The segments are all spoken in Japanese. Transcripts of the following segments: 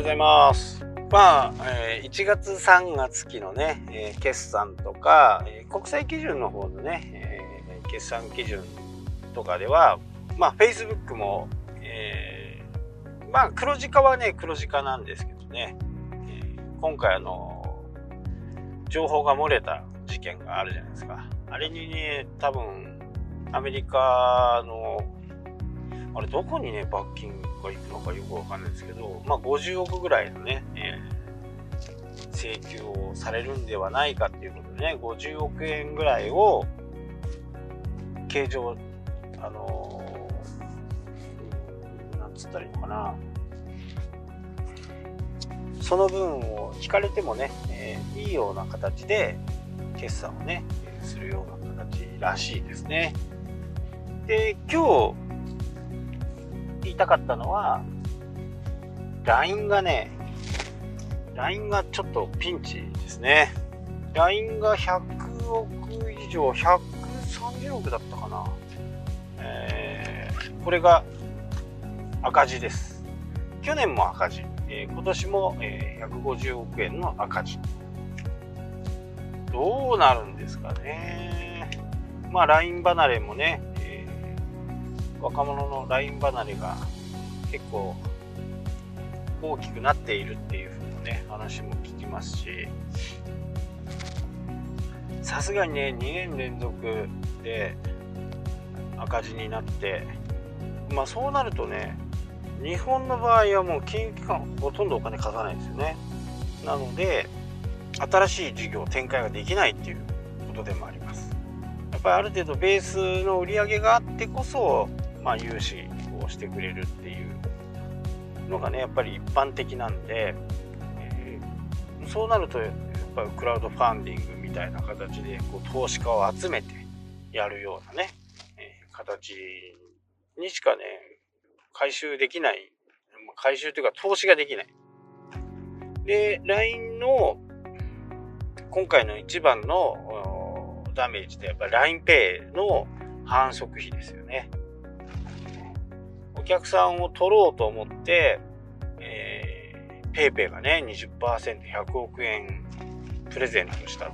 ようございます。まあ、1月3月期のね、決算とか、国際基準の方のね、決算基準とかでは、まあ、Facebook も、えーまあ、黒字化はね、黒字化なんですけどね、今回あの、情報が漏れた事件があるじゃないですか。あれにね、多分、アメリカのあれどこにね罰金が行くのかよくわかんないですけど、まあ、50億ぐらいのね、えー請求をされるんではないかっていうことでね50億円ぐらいを計上あのーなんつったらいいのかな。その分を引かれてもね、えーいいような形で決算をねするような形らしいですね。で今日たかったのは、LINE がね、LINE がちょっとピンチですね。LINE が100億以上、130億だったかな。えーこれが赤字です。去年も赤字。えー今年も、えー150億円の赤字。どうなるんですかね。まあ LINE 離れもね、えー若者の LINE 離れが結構大きくなっているっていう風なね話も聞きますし。さすがにね2年連続で赤字になってまあそうなるとね日本の場合はもう金融機関ほとんどお金貸さないんですよね。なので新しい事業展開ができないっていうことでもあります。やっぱりある程度ベースの売り上げがあってこそまあ、融資をしてくれるっていうのがねやっぱり一般的なんで、えーそうなるとやっぱりクラウドファンディングみたいな形でこう投資家を集めてやるようなね、えー形にしかね回収できない。回収というか投資ができない。で LINE の今回の一番のダメージってやっぱり LINEPay の反則費ですよね。お客さんを取ろうと思って、えー、ペイペイがね、20%、100億円プレゼントした。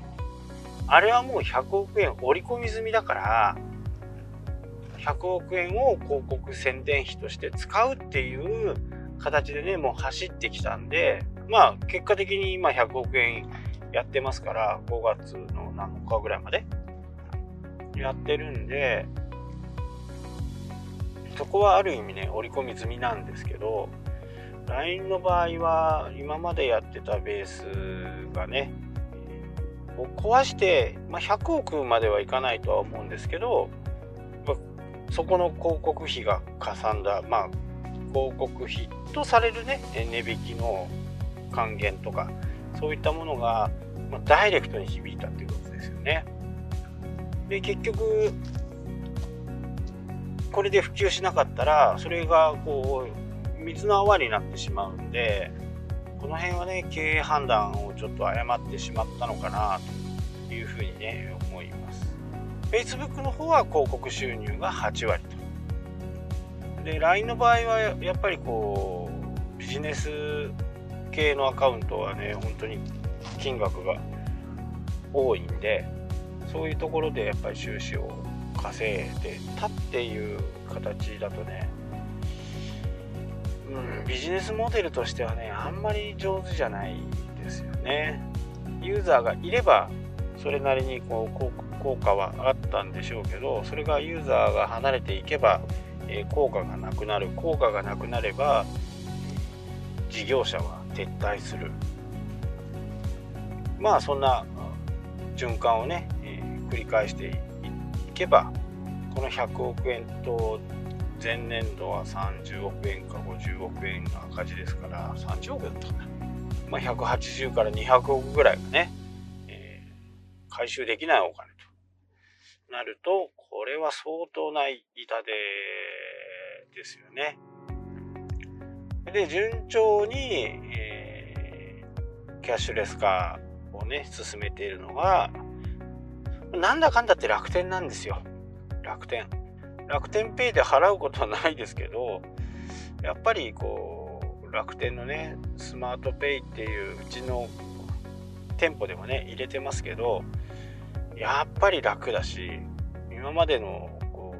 あれはもう100億円織り込み済みだから、100億円を広告宣伝費として使うっていう形でね、もう走ってきたんで、まあ結果的に今100億円やってますから、5月の7日ぐらいまでやってるんで、そこはある意味ね織り込み済みなんですけど LINE の場合は今までやってたベースがねを壊して、まあ、100億まではいかないとは思うんですけど、まあそこの広告費がかさんだ、まあ、広告費とされるね値引きの還元とかそういったものが、まあ、ダイレクトに響いたっていうことですよね。で結局これで普及しなかったらそれがこう水の泡になってしまうんでこの辺はね経営判断をちょっと誤ってしまったのかなというふうにね思います。Facebook の方は広告収入が8割と。で LINE の場合はやっぱりこうビジネス系のアカウントはね本当に金額が多いんでそういうところでやっぱり収支を稼いでたっていう形だとね、うん、ビジネスモデルとしてはねあんまり上手じゃないですよね。ユーザーがいればそれなりにこう効果はあったんでしょうけどそれがユーザーが離れていけば、えー効果がなくなる。効果がなくなれば事業者は撤退する。まあそんな循環をね、えー繰り返していけばこの100億円と前年度は30億円か50億円の赤字ですから30億だったかな、まあ、180から200億ぐらいがね、えー回収できないお金となるとこれは相当な痛手ですよね。で順調に、えーキャッシュレス化をね進めているのがなんだかんだって楽天なんですよ。楽天。楽天ペイで払うことはないですけどやっぱりこう楽天のねスマートペイっていううちの店舗でもね入れてますけどやっぱり楽だし今までのこ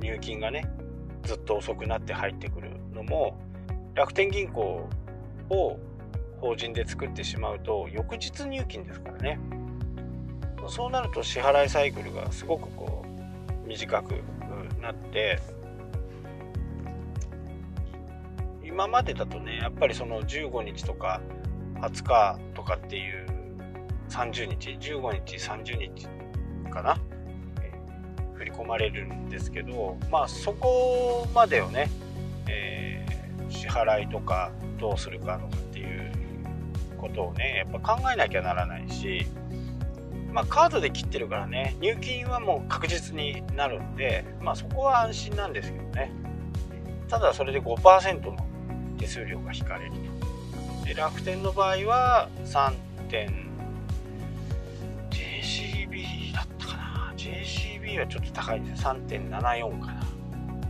う入金がねずっと遅くなって入ってくるのも楽天銀行を法人で作ってしまうと翌日入金ですからね。そうなると支払いサイクルがすごくこう短くなって今までだとねやっぱりその15日とか20日とかっていう30日15日30日かな、え、振り込まれるんですけどまあそこまでをね、えー、支払いとかどうするかとかっていうことをねやっぱ考えなきゃならないしまあ、カードで切ってるからね。入金はもう確実になるんで、まあ、そこは安心なんですけどね。ただそれで5%の手数料が引かれると。で楽天の場合は3点。JCB だったかな。JCB はちょっと高いんです3.74かな。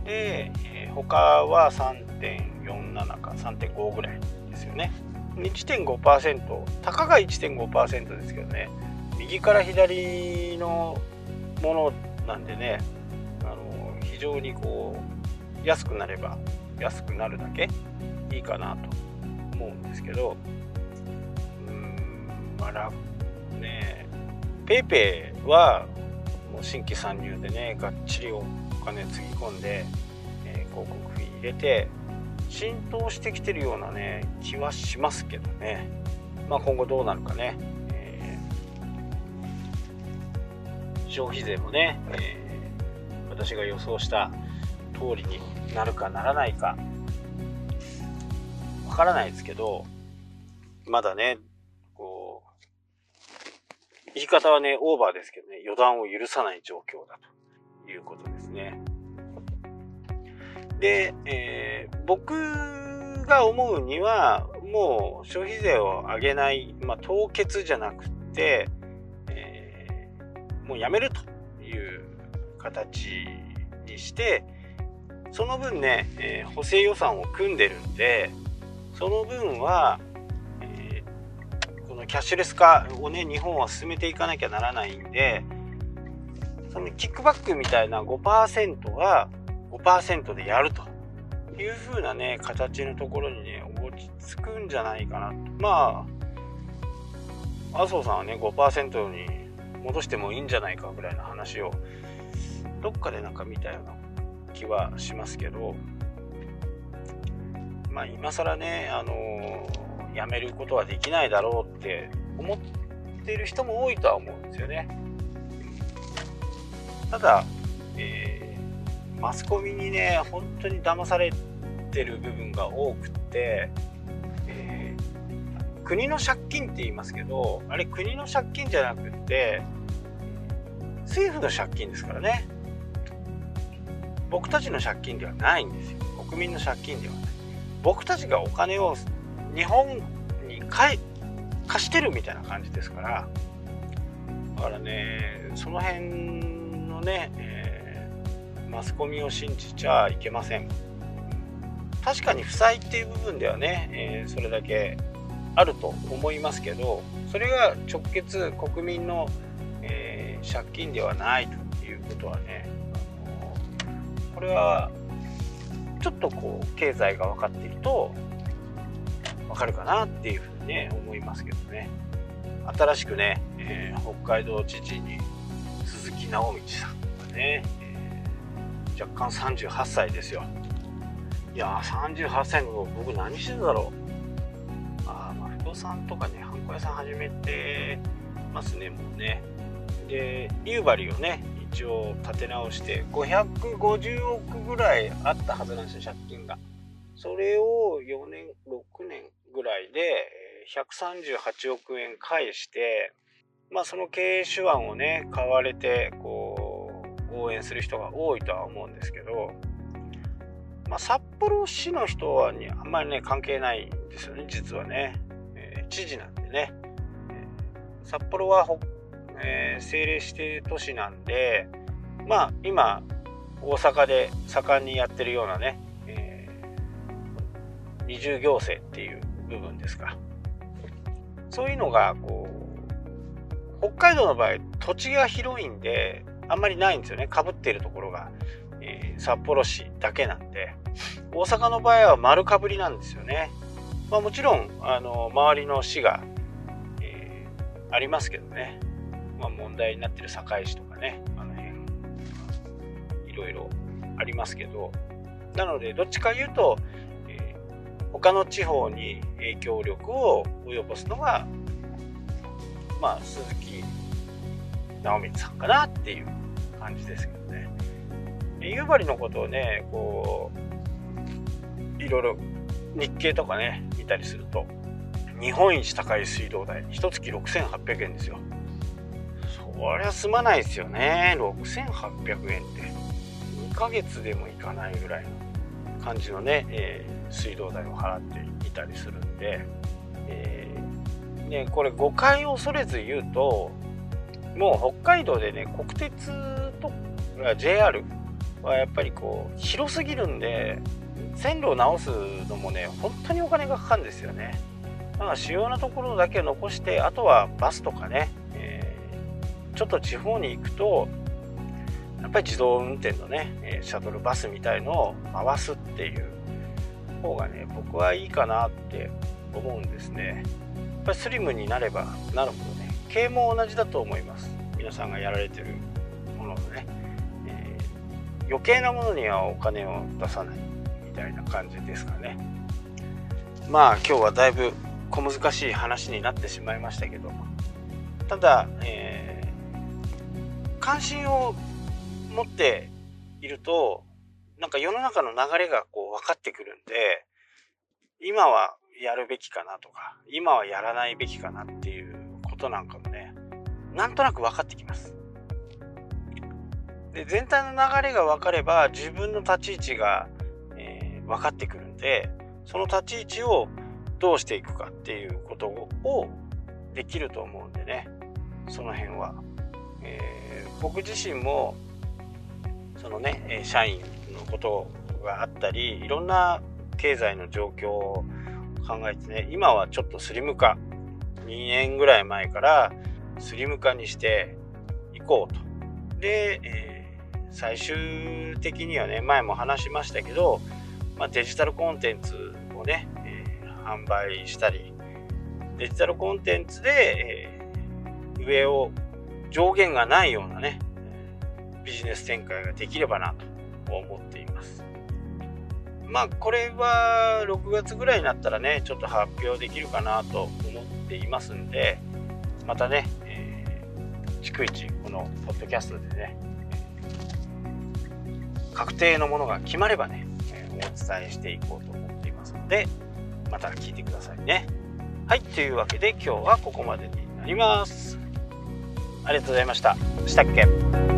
で、えー、他は3.47か。3.5ぐらいですよね。1.5%たかが1.5%ですけどね。右から左のものなんでねあの非常にこう安くなれば安くなるだけいいかなと思うんですけどうんまあね PayPay はもう新規参入でねがっちりお金つぎ込んで、えー、広告費入れて浸透してきてるようなね気はしますけどね。まあ今後どうなるかね。消費税もね、えー、私が予想した通りになるかならないかわからないですけどまだねこう言い方はねオーバーですけどね予断を許さない状況だということですね。で、えー、僕が思うにはもう消費税を上げない、まあ、凍結じゃなくてもうやめるという形にしてその分ね、えー、補正予算を組んでるんでその分は、えー、このキャッシュレス化をね日本は進めていかなきゃならないんでそのキックバックみたいな5%は5%でやるという風なね形のところにね落ち着くんじゃないかなと。まあ麻生さんはね5%に戻してもいいんじゃないかぐらいの話をどっかでなんか見たような気はしますけどまあ今更ねあの、やめることはできないだろうって思ってる人も多いとは思うんですよね。ただ、えー、マスコミにね本当に騙されてる部分が多くって国の借金って言いますけどあれ国の借金じゃなくって政府の借金ですからね。僕たちの借金ではないんですよ。国民の借金ではない。僕たちがお金を日本に貸してるみたいな感じですから。だからねその辺のね、えー、マスコミを信じちゃいけません。確かに負債っていう部分ではね、えー、それだけあると思いますけどそれが直結国民の、えー、借金ではないということはねこれはちょっとこう経済が分かっていると分かるかなっていうふうにね思いますけどね。新しくね、えー、北海道知事に鈴木直道さんがね、えー、若干38歳ですよ。いやー38歳の僕何してんだろう。さんとかね、ハンコ屋さん始めてますね、もうね。で、夕張をね、一応立て直して、550億ぐらいあったはずなんですよ、借金が。それを4年、6年ぐらいで、138億円返して、まあその経営手腕をね、買われて、こう、応援する人が多いとは思うんですけど、まあ、札幌市の人はにあんまりね関係ないんですよね実はねえ知事なんでね、えー、札幌は、えー、政令指定都市なんでまあ今大阪で盛んにやってるようなね、え二重行政っていう部分ですか。そういうのがこう北海道の場合土地が広いんであんまりないんですよね。かぶっているところが、えー、札幌市だけなんで。大阪の場合は丸かぶりなんですよね、まあ、もちろんあの周りの市が、えー、ありますけどね、まあ、問題になってる堺市とかねあの辺いろいろありますけどなのでどっちか言うと、えー、他の地方に影響力を及ぼすのがまあ鈴木直光さんかなっていう感じですけどね。夕張のことをねこういろいろ日経とかね見たりすると日本一高い水道代1月6800円ですよ。りゃ済まないですよね。6800円って。2ヶ月でもいかないぐらいの感じのね、えー、水道代を払っていたりするんで、えー、ね、これ誤解を恐れず言うともう北海道でね国鉄とか JR はやっぱりこう広すぎるんで線路を直すのもね本当にお金がかかるんですよね。だから主要なところだけ残してあとはバスとかね、ちょっと地方に行くとやっぱり自動運転のねシャトルバスみたいのを回すっていう方がね僕はいいかなって思うんですね。やっぱりスリムになればなるほどね。経も同じだと思います。皆さんがやられてるもののね、えー、余計なものにはお金を出さないみたいな感じですかね。まあ今日はだいぶ小難しい話になってしまいましたけどただ、えー、関心を持っているとなんか世の中の流れがこう分かってくるんで今はやるべきかなとか今はやらないべきかなっていうことなんかもねなんとなく分かってきます。で全体の流れが分かれば自分の立ち位置が、えー、分かってくるんでその立ち位置をどうしていくかっていうことをできると思うんでねその辺は、えー、僕自身もそのね社員のことがあったりいろんな経済の状況を考えてね今はちょっとスリム化2年ぐらい前からスリム化にしていこうと。で、えー、最終的にはね前も話しましたけど、まあ、デジタルコンテンツをね、えー、販売したりデジタルコンテンツで、えー、上を上限がないようなねビジネス展開ができればなと思っています。まあこれは6月ぐらいになったらねちょっと発表できるかなと思っていますんでまたね、えー、逐一このポッドキャストでね確定のものが決まればね、えお伝えしていこうと思っていますのでまた聞いてくださいね。はいというわけで今日はここまでになります。ありがとうございました。したっけ？